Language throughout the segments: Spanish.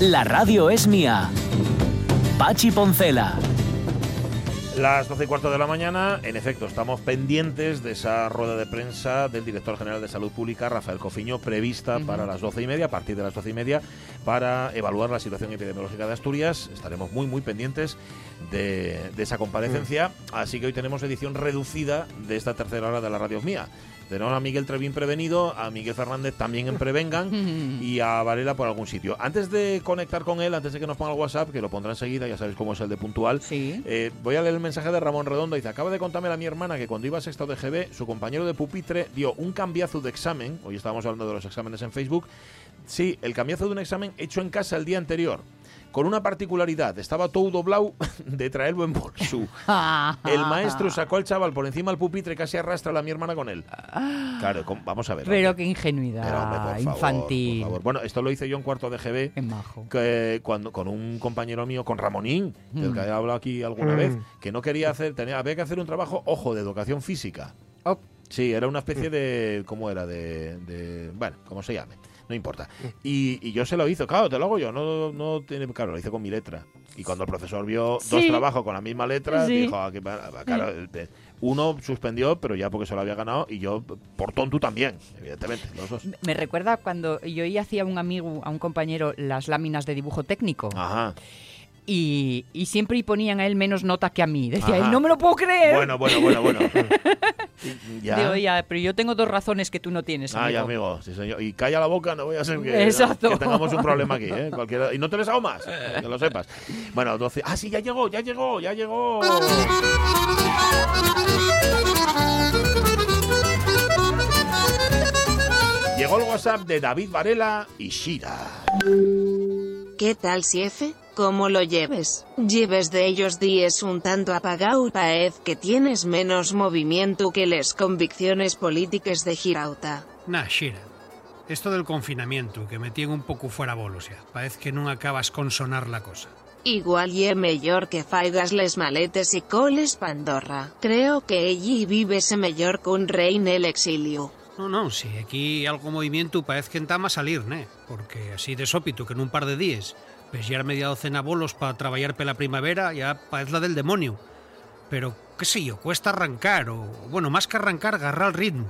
La radio es mía. Pachi Poncela. Las 12 y cuarto de la mañana, en efecto, estamos pendientes de esa rueda de prensa del director general de Salud Pública, Rafael Cofiño, prevista para las 12 y media, a partir de las 12 y media, para evaluar la situación epidemiológica de Asturias. Estaremos muy, muy pendientes de, de esa comparecencia. Así que hoy tenemos edición reducida de esta tercera hora de la radio mía. Tenemos a Miguel Trevín prevenido, a Miguel Fernández también en Prevengan y a Varela por algún sitio. Antes de conectar con él, antes de que nos ponga el WhatsApp, que lo pondrá enseguida, ya sabéis cómo es el de puntual, Sí. eh, voy a leer el mensaje de Ramón Redondo. Dice, acaba de contarme a mi hermana que cuando iba a sexto de GB, su compañero de pupitre dio un cambiazo de examen. Hoy estábamos hablando de los exámenes en Facebook. Sí, el cambiazo de un examen hecho en casa el día anterior. Con una particularidad, estaba todo doblado de traerlo en bolso. El maestro sacó al chaval por encima del pupitre casi arrastra a la mi hermana con él. Claro, com- vamos a ver. Pero hombre. qué ingenuidad Pero, hombre, por favor, infantil. por favor. Bueno, esto lo hice yo en cuarto de GB Qué majo. que cuando con un compañero mío, con Ramonín, del Mm. que he hablado aquí alguna Mm. vez, que no quería hacer, tenía, había que hacer un trabajo, ojo, de educación física. Oh, Sí, era una especie de, ¿cómo era? De, de bueno, como se llame, no importa. Y, y yo se lo hice, claro, te lo hago yo, no, no tiene, claro, lo hice con mi letra. Y cuando el profesor vio dos trabajos con la misma letra, Sí. dijo, aquí va- va, claro, te- uno suspendió, pero ya porque se lo había ganado, y yo, por tonto también, evidentemente, los dos. me recuerda cuando yo y hacía a un amigo, a un compañero, las láminas de dibujo técnico. Ajá. Y, y siempre ponían a él menos nota que a mí. Decía, Ajá. él, no me lo puedo creer. Bueno, bueno, bueno, bueno. Y- ya. Digo, ya, pero yo tengo dos razones que tú no tienes. Ay, amigo. amigo, sí, señor. Y calla la boca, no voy a ser que, Exacto. que tengamos un problema aquí, ¿eh? Cualquiera- Y no te les hago más, que lo sepas. Bueno, 12. Ah, sí, ya llegó, ya llegó, ya llegó. Llegó el WhatsApp de David Varela y Shira. ¿Qué tal, jefe? ¿Cómo lo lleves? Lleves de ellos días un tanto apagado, paez que tienes menos movimiento que las convicciones políticas de Girauta. Nah, Xira. Esto del confinamiento, que me tiene un pouco fuera bolos ya. Parece que non acabas con sonar la cosa. Igual ye mellor que faigas les maletes y coles Pandorra. Creo que allí vivese mellor que un rey en el exilio. No, no, si aquí algo movimiento parece que entama salir, né? Porque así de sópito que en un par de días ves ya media docena bolos para traballar pela primavera ya parece la del demonio. Pero, qué sé yo, cuesta arrancar, o, bueno, más que arrancar, agarrar el ritmo.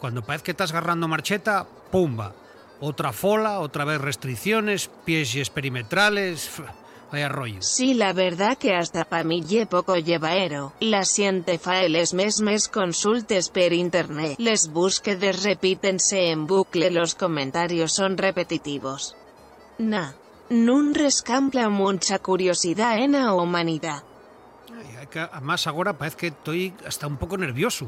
Cuando parece que estás agarrando marcheta, pumba. Otra fola, otra vez restricciones, pies y perimetrales, vaya rollo. Sí, la verdad que hasta pa' mí ye poco. La siente fa les mesmes consultes per internet. Les búsquedes repítense en bucle, los comentarios son repetitivos. Nah. Nun rescampla mucha curiosidad en la humanidad. É que, además agora parece que estoy hasta un pouco nervioso.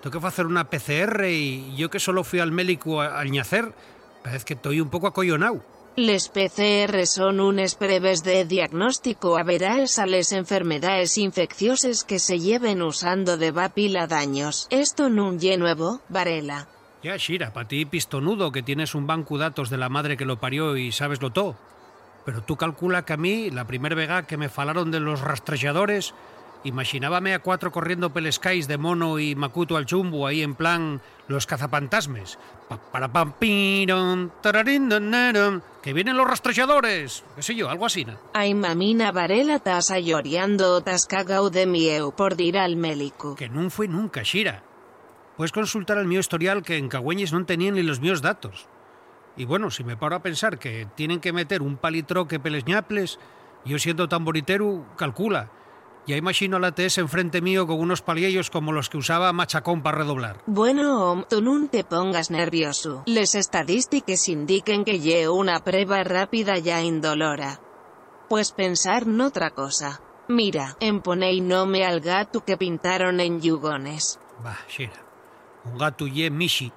Tengo que facer unha PCR e yo que solo fui al médico al nacer, parece que estoy un pouco acollonado. Les PCR son unes pruebas de diagnóstico a veras a les enfermedades infecciosas que se lleven usando de va pila daños. Esto nun ye nuevo, Varela. Ya, Shira, para ti pistonudo que tienes un banco datos de la madre que lo parió y sabes lo todo. Pero tú calcula que a mí, la primer vega que me falaron de los rastrelladores, imaginábame a cuatro corriendo pelescais de mono y macuto al chumbo ahí en plan los cazapantasmes. Pa- Para pam piron, tararín, donaron, que vienen los rastrelladores. Qué sé yo, algo así. ¿no? Ay mamina Varela tas a lloriando o tas cagao de mieu por dir al mélico. Que no fue nunca, Shira. Puedes consultar el mío historial que en Cagüeñes no tenían ni los míos datos. Y bueno, si me paro a pensar que tienen que meter un palitroque pelesñaples, yo siendo tamboritero, calcula. Ya imagino a la TS enfrente mío con unos paliellos como los que usaba Machacón para redoblar. Bueno, tú nun te pongas nervioso. Les estadísticas indiquen que ye una prueba rápida ya indolora. Pues pensar en otra cosa. Mira, en ponei nome al gato que pintaron en Yugones. Bah, Shira. Un gato ye Mishi,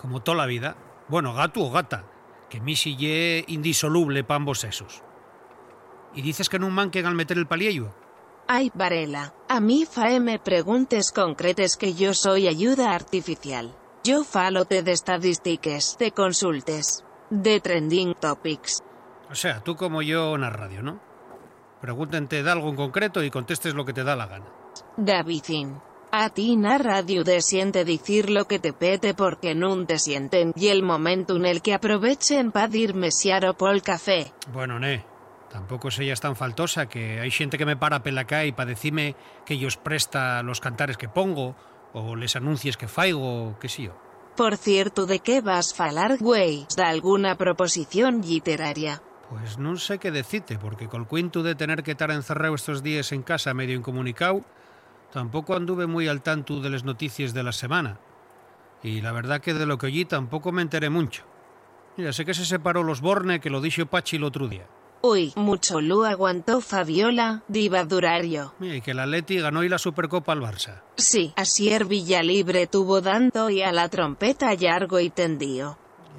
como toda la vida. Bueno, gato o gata, que misi ye indisoluble pa ambos sexos. Y dices que no manquen al meter el paliello. Ay, Varela, a mí faeme preguntes concretes que yo soy ayuda artificial. Yo falote de estadísticas, de consultes, de trending topics. O sea, tú como yo en la radio, ¿no? Pregúntente de algo en concreto y contestes lo que te da la gana. Davidín. A ti na radio te siente decir lo que te pete porque nun te sienten y el momento en el que aprovechen pa dir mesiaro pol café. Bueno, ne, tampoco es ella tan faltosa que hay gente que me para pela y pa decirme que ellos presta los cantares que pongo o les anuncies que faigo, qué sé yo. Por cierto, ¿de qué vas falar, güey? ¿De alguna proposición literaria? Pues no sé qué decirte, porque col cuento de tener que estar encerrado estos días en casa medio incomunicado, tampoco anduve muy al tanto de las noticias de la semana. Y la verdad que de lo que oí tampoco me enteré mucho. Mira, sé que se separó los Borne, que lo dijo Pachi el otro día. Uy, mucho lo aguantó Fabiola, diva durario. Y que el Atleti ganó y la Supercopa al Barça. Sí, Asier Villalibre tuvo dando y a la trompeta largo y tendido.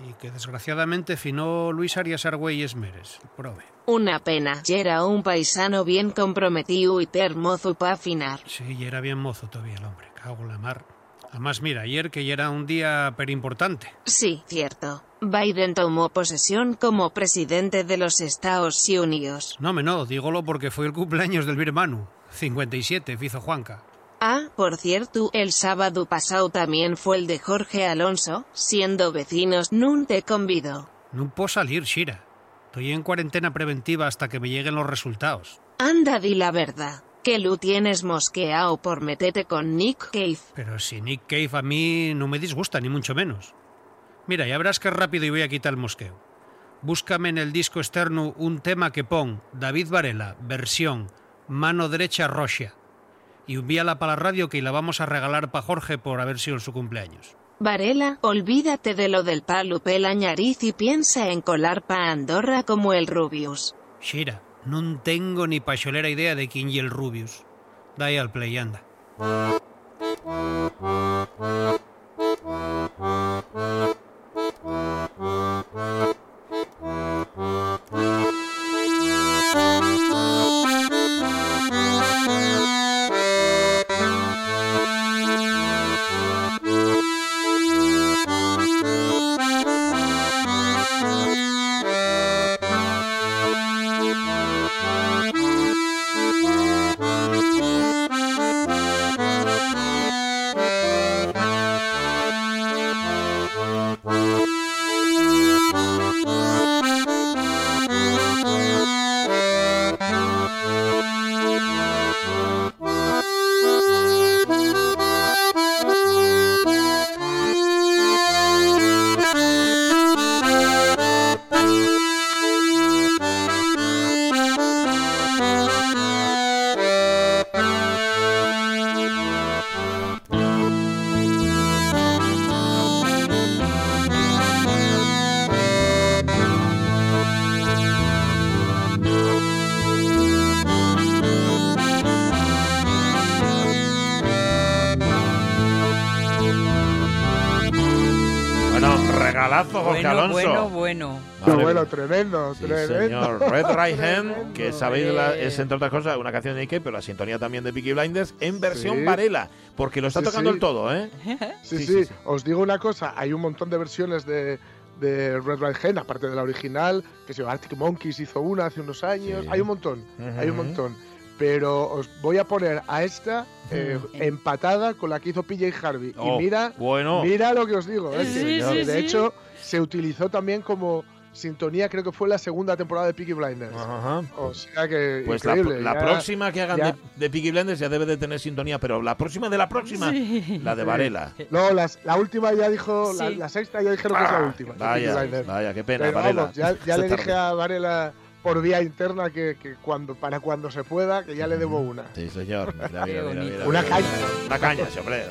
Y que desgraciadamente finó Luis Arias Argüelles Meres. Prove. Una pena, y era un paisano bien comprometido y termozo pa afinar. Sí, y era bien mozo todavía el hombre, cago en la mar. Además, mira, ayer que ya era un día pero importante. Sí, cierto. Biden tomó posesión como presidente de los Estados Unidos. No, me no, dígolo porque fue el cumpleaños del mi hermano. 57, fizo Juanca. Ah, por cierto, el sábado pasado también fue el de Jorge Alonso, siendo vecinos, nun te convido. No puedo salir, Shira. Estoy en cuarentena preventiva hasta que me lleguen los resultados. Anda, di la verdad, que lo tienes mosqueado por meterte con Nick Cave. Pero si Nick Cave a mí no me disgusta, ni mucho menos. Mira, ya verás que rápido y voy a quitar el mosqueo. Búscame en el disco externo un tema que pon David Varela, versión, mano derecha roxa. Y envíala para la radio que la vamos a regalar para Jorge por haber sido su cumpleaños. Varela, olvídate de lo del palo pela ñariz y piensa en colar pa Andorra como el Rubius. Shira, no tengo ni pacholera idea de quién y el Rubius. Dai al play, anda. Jorge Bueno, Alonso. bueno, bueno. Madre bueno, mía. tremendo, Sí, tremendo. señor. Red Right Hand, que sabéis, la- es entre otras cosas una canción de Ike, pero la sintonía también de Peaky Blinders en versión Sí. Varela, porque lo está Sí, tocando sí. el todo, ¿eh? Sí, Sí, sí, sí, sí. Os digo una cosa, hay un montón de versiones de, de Red Right Hand, aparte de la original, que se llama Arctic Monkeys hizo una hace unos años. Sí. Hay un montón, hay un montón. Pero os voy a poner a esta eh, empatada con la que hizo PJ Harvey. Oh, y mira, bueno. mira lo que os digo. ¿eh? Sí, Que, sí, de sí. hecho, se utilizó también como sintonía, creo que fue la segunda temporada de Peaky Blinders. Ajá. O sea que Pues la, increíble. la ya- próxima que hagan ya- de, de Peaky Blinders ya debe de tener sintonía, pero la próxima de la próxima, Sí. la de. Varela. No, las- la última ya dijo, la, Sí. la sexta ya dijeron que es la Ah, última. Vaya, vaya, qué pena, Pero Varela. vamos, ya, ya le dije a Varela por vía interna que, que cuando para cuando se pueda, que ya le debo una. Sí, señor. Mira, mira, mira, Una mira. caña. Una caña, sí, hombre.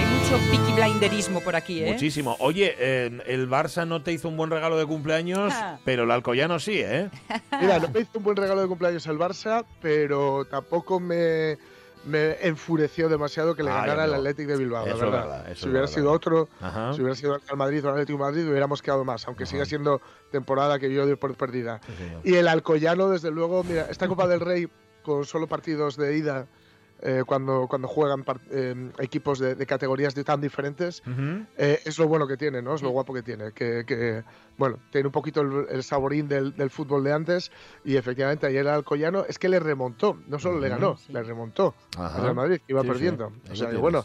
Hay mucho piqui blinderismo por aquí, ¿eh? Muchísimo. Oye, eh, el Barça no te hizo un buen regalo de cumpleaños, pero el Alcoyano sí, ¿eh? Mira, no me hizo un buen regalo de cumpleaños el Barça, pero tampoco me, me enfureció demasiado que le Ah, ganara el. Athletic de Bilbao, la Eso verdad. verdad, eso si hubiera verdad. sido otro, Ajá. si hubiera sido el Real Madrid o el Atlético de Madrid, hubiéramos quedado más, aunque siga siendo temporada que yo doy por perdida. Sí. Y el Alcoyano, desde luego, mira, esta Copa del Rey con solo partidos de ida, eh, cuando, cuando juegan eh, equipos de, de categorías de tan diferentes, Ujú. eh, es lo bueno que tiene, ¿no? Es lo guapo que tiene. Que, que, bueno, tiene un poquito el, el saborín del, del fútbol de antes y efectivamente ayer el Alcoyano es que le remontó, no solo le Ujú. ganó, le remontó Ajá. al Real Madrid, que iba Sí, sí. perdiendo. Ahí O sea, que bueno,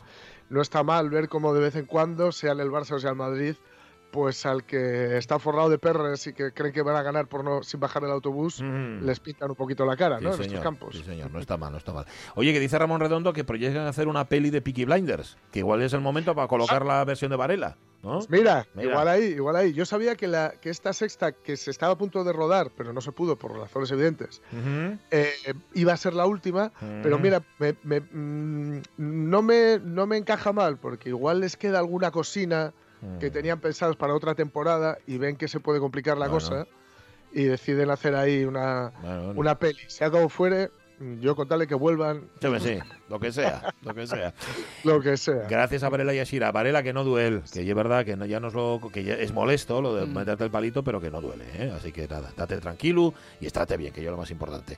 no está mal ver cómo de vez en cuando, sea el Barça o sea el Madrid, pues al que está forrado de perres y que creen que van a ganar por no sin bajar el autobús, Mm. les pintan un poquito la cara, Sí, ¿no? En estos campos. sí, señor, no está mal, no está mal. Oye, que dice Ramón Redondo que proyectan hacer una peli de Peaky Blinders, que igual es el momento para colocar la versión de Varela, ¿no? Mira, Mira. igual ahí, igual ahí. Yo sabía que, la, que esta sexta, que se estaba a punto de rodar, pero no se pudo por razones evidentes, Ujú. eh, iba a ser la última, pero Mm. mira, me- me- mm, no, me, no me encaja mal, porque igual les queda alguna cocina que tenían pensados para otra temporada y ven que se puede complicar la Bueno. cosa y deciden hacer ahí una, Bueno, bueno. una peli. Sea como fuere, yo contarle que vuelvan, Sí, sí, lo que sea, lo que sea. lo que sea. Gracias a Varela y a Shira. Varela que no duele, que es verdad que no- ya nos lo, que ya es molesto lo de Mm. meterte el palito, pero que no duele, ¿eh? Así que nada, date tranquilo y estate bien, que yo lo más importante.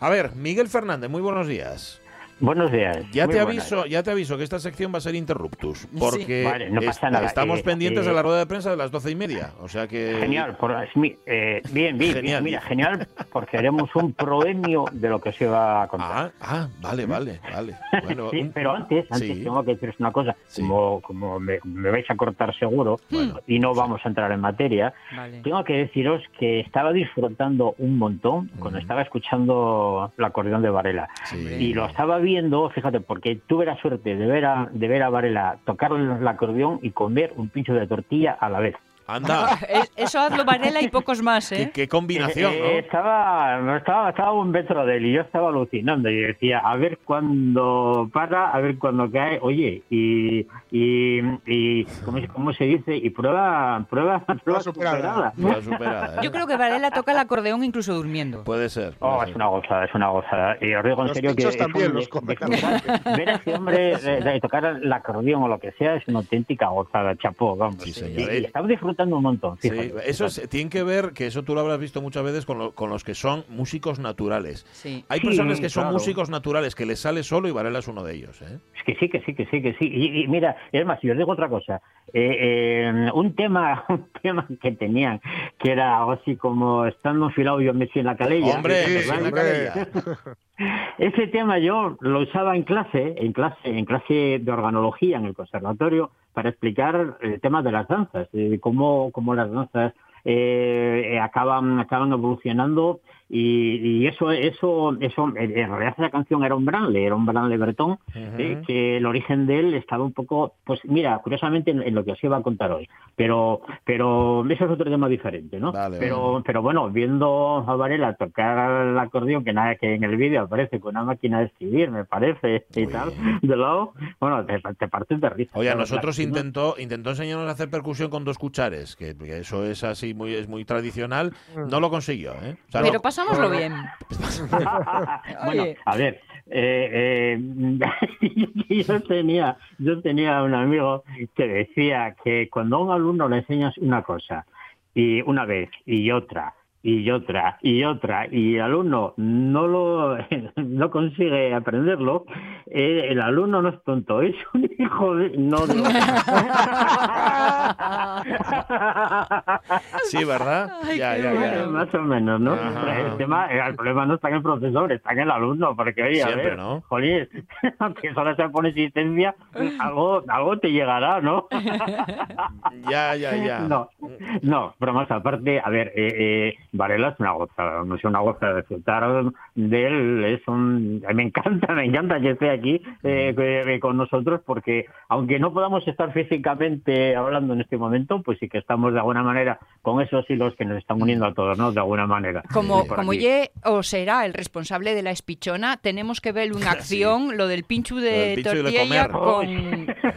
A ver, Miguel Fernández, muy buenos días. Buenos días. Ya Muy te buenas. aviso, ya te aviso que esta sección va a ser interruptus, porque Vale, no pasa nada. estamos Eh, pendientes eh, de la rueda de prensa de las doce y media, o sea que Genial, por, eh, bien, bien, Genial. mira, genial, porque haremos un proemio de lo que se va a contar. Ah, ah, vale, vale, vale. Bueno, Sí, un- pero antes, antes Sí. tengo que deciros una cosa, Sí. como, como me, me vais a cortar seguro Bueno, y no vamos a entrar en materia, Vale. tengo que deciros que estaba disfrutando un montón cuando Mm. estaba escuchando el acordeón de Varela. sí. Y lo estaba viendo, fíjate, porque tuve la suerte de ver a, de ver a Varela tocar el acordeón y comer un pincho de tortilla a la vez. Anda, Es- Eso hazlo Varela y pocos más, ¿eh? qué combinación, Eh, eh, ¿no? Estaba, estaba, estaba un metro de él y yo estaba alucinando. Y decía, a ver cuándo para, a ver cuándo cae. Oye, y, y, y ¿cómo, se- cómo se dice? Y prueba, prueba, prueba superada. superada. Prueba superada, ¿eh? Yo creo que Varela toca el acordeón incluso durmiendo. Puede ser. puede Oh, ser. es una gozada, es una gozada. Y os digo en Los serio que también los de- come de- ver a ese hombre de, de tocar el acordeón o lo que sea es una auténtica gozada, chapó, vamos. Sí, Y- señor. Y, estaba disfrutando un montón. Sí, eso es- tiene que ver, que eso tú lo habrás visto muchas veces con, lo- con los que son músicos naturales. Sí. Hay Sí, personas que son claro. músicos naturales que les sale solo y Varela es uno de ellos. ¿eh? Es que sí, que sí, que sí, que sí. Y, y mira, es más, y os digo otra cosa. Eh, eh, un tema un tema que tenían, que era algo así como estando enfilado yo me en la calella. Hombre, sí, Messi en la calella. Ese tema yo lo usaba en clase, en clase, en clase de organología en el conservatorio, para explicar el tema de las danzas, de cómo, cómo las danzas eh, eh, acaban, acaban evolucionando y, y eso, eso, eso, en realidad esa canción era un branle, era un branle bretón, eh, Ujú. que el origen de él estaba un poco, pues mira, curiosamente en, en lo que os iba a contar hoy, pero, pero eso es otro tema diferente, ¿no? Vale, pero, pero bueno, viendo a Varela tocar el acordeón, que nada, que en el vídeo aparece con una máquina de escribir, me parece, y tal, de lado, bueno, te, te partes de risa. Oye, a nosotros claro, ¿no? intentó, intentó enseñarnos a hacer percusión con dos cuchares, que, que eso es así muy, es muy tradicional. No lo consiguió, ¿eh? O sea, Pero no- pasámoslo bien. bueno, a ver, eh, eh, yo tenía, yo tenía un amigo que decía que cuando a un alumno le enseñas una cosa y una vez y otra y otra y otra y el alumno no lo no consigue aprenderlo, eh, el alumno no es tonto, es un hijo de no de- Sí, ¿verdad? Ay, ya, qué ya, ya. bueno. Más o menos, ¿no? Ajá. El, tema, el problema no está en el profesor, está en el alumno, porque oye, a ver, ¿no? jolín, aunque solo se pone existencia, algo, algo te llegará, ¿no? Ya, ya, ya. No, no, bromas aparte, a ver, eh, eh, Varela es una gozada, no es una gozada de disfrutar de él, es un, me encanta, me encanta que esté aquí eh, que- con nosotros porque aunque no podamos estar físicamente hablando en este momento, pues sí que estamos de alguna manera con esos hilos que nos están uniendo a todos, ¿no? De alguna manera. Como, como ye o será el responsable de la espichona, tenemos que ver una acción, lo del pinchu Lo de del pinchu y de tortilla comer.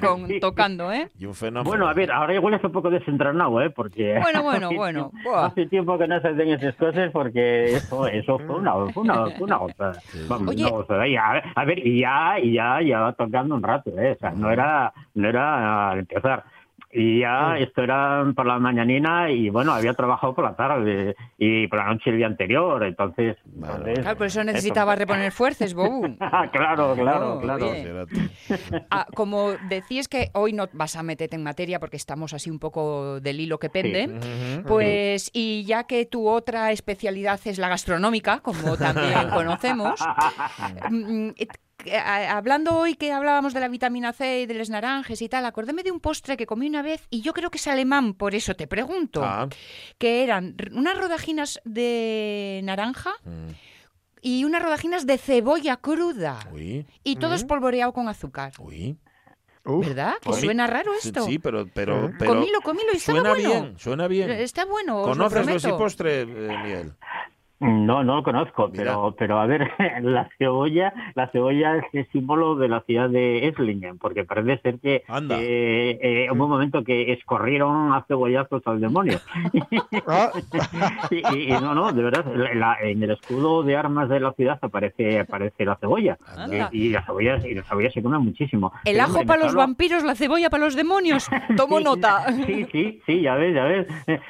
con, con tocando, ¿eh? Y un fenómeno. Bueno, a ver, ahora igual es un poco desentrenado, ¿eh? Porque Bueno, bueno, bueno. Hace tiempo que no hace esas cosas porque eso, eso fue una, fue una, fue una gozada. Vamos, Oye. una gozada. Y a, a ver, y ya, y ya, ya va tocando un rato, ¿eh? O sea, no era, no era al empezar. Y ya esto era por la mañanina y bueno, había trabajado por la tarde y por la noche el día anterior, entonces... entonces Claro, por eso necesitaba reponer fuerzas, Bobu. Ah, claro, claro, Oh, claro. Ah, como decís que hoy no vas a meterte en materia porque estamos así un poco del hilo que pende, Ujú. pues y ya que tu otra especialidad es la gastronómica, como también conocemos, mm, que, a- hablando hoy que hablábamos de la vitamina C y de los naranjes y tal, acordéme de un postre que comí una vez y yo creo que es alemán, por eso te pregunto, Ah, que eran unas rodajinas de naranja mm, y unas rodajinas de cebolla cruda uy, y todo espolvoreado con azúcar. uy. Uf, ¿Verdad? Que suena raro esto. Sí, pero, pero, pero comilo, comilo y estaba suena bueno. bien, suena bien. Está bueno, os lo ¿Conoces los y postre, eh, Miguel? No, no lo conozco, Mira. pero, pero a ver, la cebolla, la cebolla es el símbolo de la ciudad de Esslingen, porque parece ser que Anda. eh, eh, hubo un momento que escorrieron a cebollazos al demonio. Ah, y, y- y no, no, de verdad, la- en el escudo de armas de la ciudad aparece, aparece la cebolla. Anda. Y, y la cebolla, y la cebolla se come muchísimo. El Pero, ajo para los hablo- vampiros, la cebolla para los demonios. Tomo Sí, nota. Sí, sí, sí, ya ves, ya ves.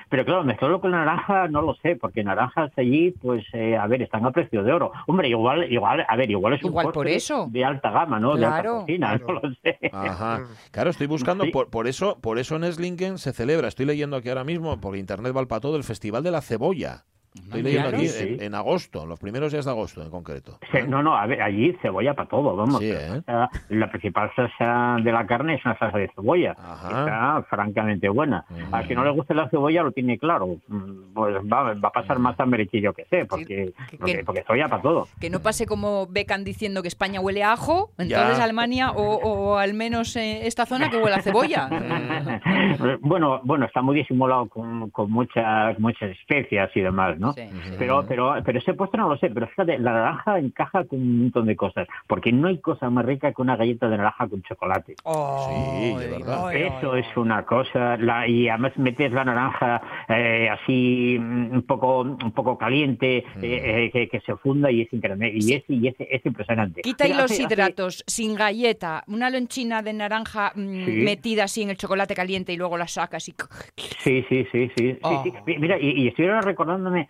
Pero claro, mezclarlo con naranja no lo sé, porque naranjas allí, pues, eh, a ver, están a precio de oro. Hombre, igual, igual, a ver, igual es un Igual por eso. de alta gama, ¿no? De alta Claro. no lo sé. Ajá. Claro, estoy buscando, Sí. por, por eso por eso en Esslingen se celebra, estoy leyendo aquí ahora mismo, porque Internet va para todo, el Festival de la Cebolla. Estoy leyendo Claro. aquí Sí, en, en agosto, en los primeros días de agosto en concreto. Sí, No, no, a ver, allí cebolla para todo, vamos. Sí, ¿eh? o sea, la principal salsa de la carne es una salsa de cebolla. Ajá. Está francamente buena. Ujú. Al que no le guste la cebolla lo tiene claro. Mm, Pues va, va a pasar más hambre que yo que sé, porque, que- porque, porque cebolla para todo. Que no pase como Becan diciendo que España huele a ajo, entonces Ya. Alemania o, o al menos eh, esta zona que huele a cebolla. bueno, bueno, está muy disimulado con, con muchas muchas especias y demás, ¿no? Sí, sí. Pero, pero, pero ese postre no lo sé, pero fíjate, la naranja encaja con un montón de cosas, porque no hay cosa más rica que una galleta de naranja con chocolate. Sí, de verdad. ay, Eso ay, es una cosa, la, y además metes la naranja eh, así mm, un poco un poco caliente, eh, eh, que, que se funda y es increíble, y es, y es, es impresionante. Quita ahí Mira, los hace- hace- hidratos, sin galleta, una lonchina de naranja mm, Sí. metida así en el chocolate caliente y luego la sacas y... Sí, sí, sí, sí. Oh. sí. Mira, y, y ahora recordándome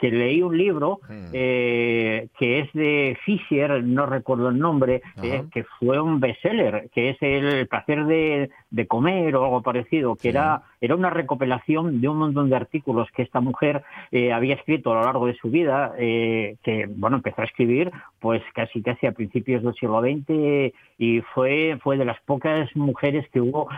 que leí un libro Mm. eh, que es de Fisher, no recuerdo el nombre, eh, que fue un bestseller, que es el placer de, de comer o algo parecido, que Sí. era, era una recopilación de un montón de artículos que esta mujer eh, había escrito a lo largo de su vida, que bueno, empezó a escribir pues casi casi a principios del siglo XX y fue, fue de las pocas mujeres que hubo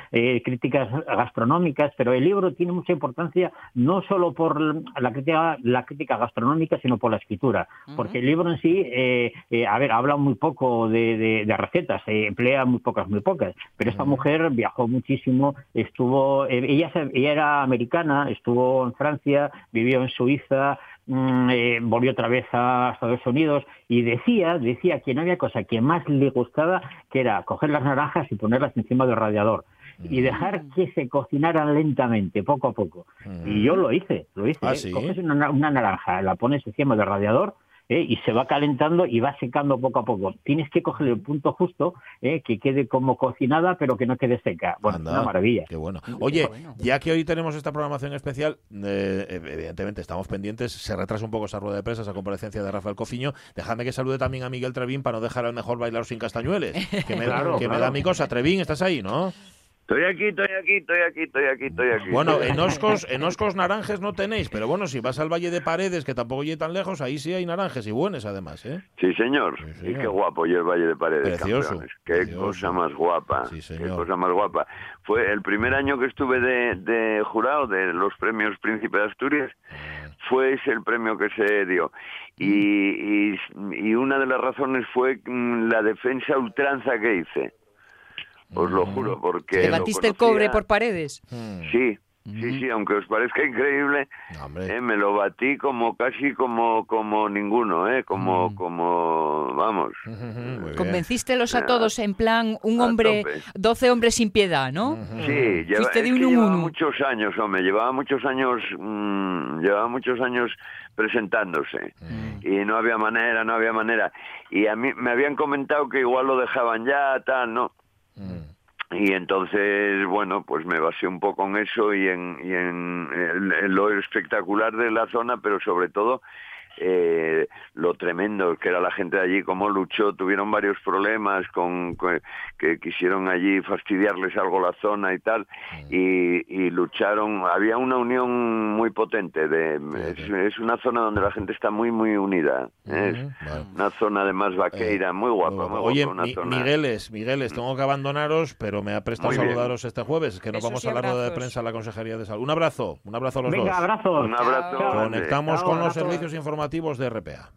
críticas gastronómicas, pero el libro tiene mucha importancia no solo por la crítica, la crítica gastronómica, sino por la escritura, porque el libro en sí, eh, eh, a ver, habla muy poco de, de- de recetas, se emplea muy pocas, muy pocas, pero esta mujer viajó muchísimo, estuvo, eh, ella, ella era americana, estuvo en Francia, vivió en Suiza, mm, eh, volvió otra vez a Estados Unidos y decía, decía que no había cosa que más le gustaba que era coger las naranjas y ponerlas encima del radiador y dejar que se cocinaran lentamente, poco a poco. Y yo lo hice, lo hice. Ah, ¿eh? ¿sí? Coges una, na- una naranja, la pones encima del radiador ¿eh? y se va calentando y va secando poco a poco. Tienes que coger el punto justo, ¿eh? que quede como cocinada, pero que no quede seca. Bueno, Anda, una maravilla. Qué bueno. Oye, ya que hoy tenemos esta programación especial, eh, evidentemente estamos pendientes, se retrasa un poco esa rueda de prensa, esa comparecencia de Rafael Cofiño. Dejadme que salude también a Miguel Trevín para no dejar al mejor bailar sin castañueles. Que me, Claro, que me da mi cosa. Trevín, estás ahí, ¿no? Estoy aquí, estoy aquí, estoy aquí, estoy aquí, estoy aquí. Bueno, en. Oscos, en Oscos naranjes no tenéis, pero bueno, si vas al Valle de Paredes, que tampoco llegue tan lejos, ahí sí hay naranjes y buenas además, ¿eh? Sí, señor. Sí, Y qué guapo y el Valle de Paredes, Precioso, campeones. Qué precioso. cosa más guapa. Sí, qué señor. cosa más guapa. Fue el primer año que estuve de, de jurado de los premios Príncipe de Asturias. Fue ese el premio que se dio. Y, y, y una de las razones fue mm, la defensa ultranza que hice. Os lo juro, porque... ¿Te batiste el cobre por paredes? Mm. Sí, Sí, sí, aunque os parezca increíble, eh, me lo batí como casi como como ninguno, eh, como como vamos. Convencístelos a todos en plan un hombre, 12 hombres sin piedad, ¿no? Sí, lleva, de llevaba muchos años, hombre, llevaba muchos años, mm, llevaba muchos años presentándose y no había manera, no había manera. Y a mí me habían comentado que igual lo dejaban ya, tal, ¿no? Y entonces, bueno, pues me basé un poco en eso y en, y en lo espectacular de la zona, pero sobre todo eh, lo tremendo que era la gente de allí, cómo luchó, tuvieron varios problemas con, que quisieron allí fastidiarles algo la zona y tal, mm. y, lucharon, había una unión muy potente, de, es, una zona donde la gente está muy, muy unida, es una zona además vaqueira, eh, muy guapa. Muy oye, una Migueles, Migueles, tengo que abandonaros, pero me ha prestado saludaros este jueves, que nos vamos a la rueda de prensa a la Consejería de Salud. Un abrazo, un abrazo a los Venga, dos. Abrazo. Un abrazo. Conectamos con los servicios informativos de RPA.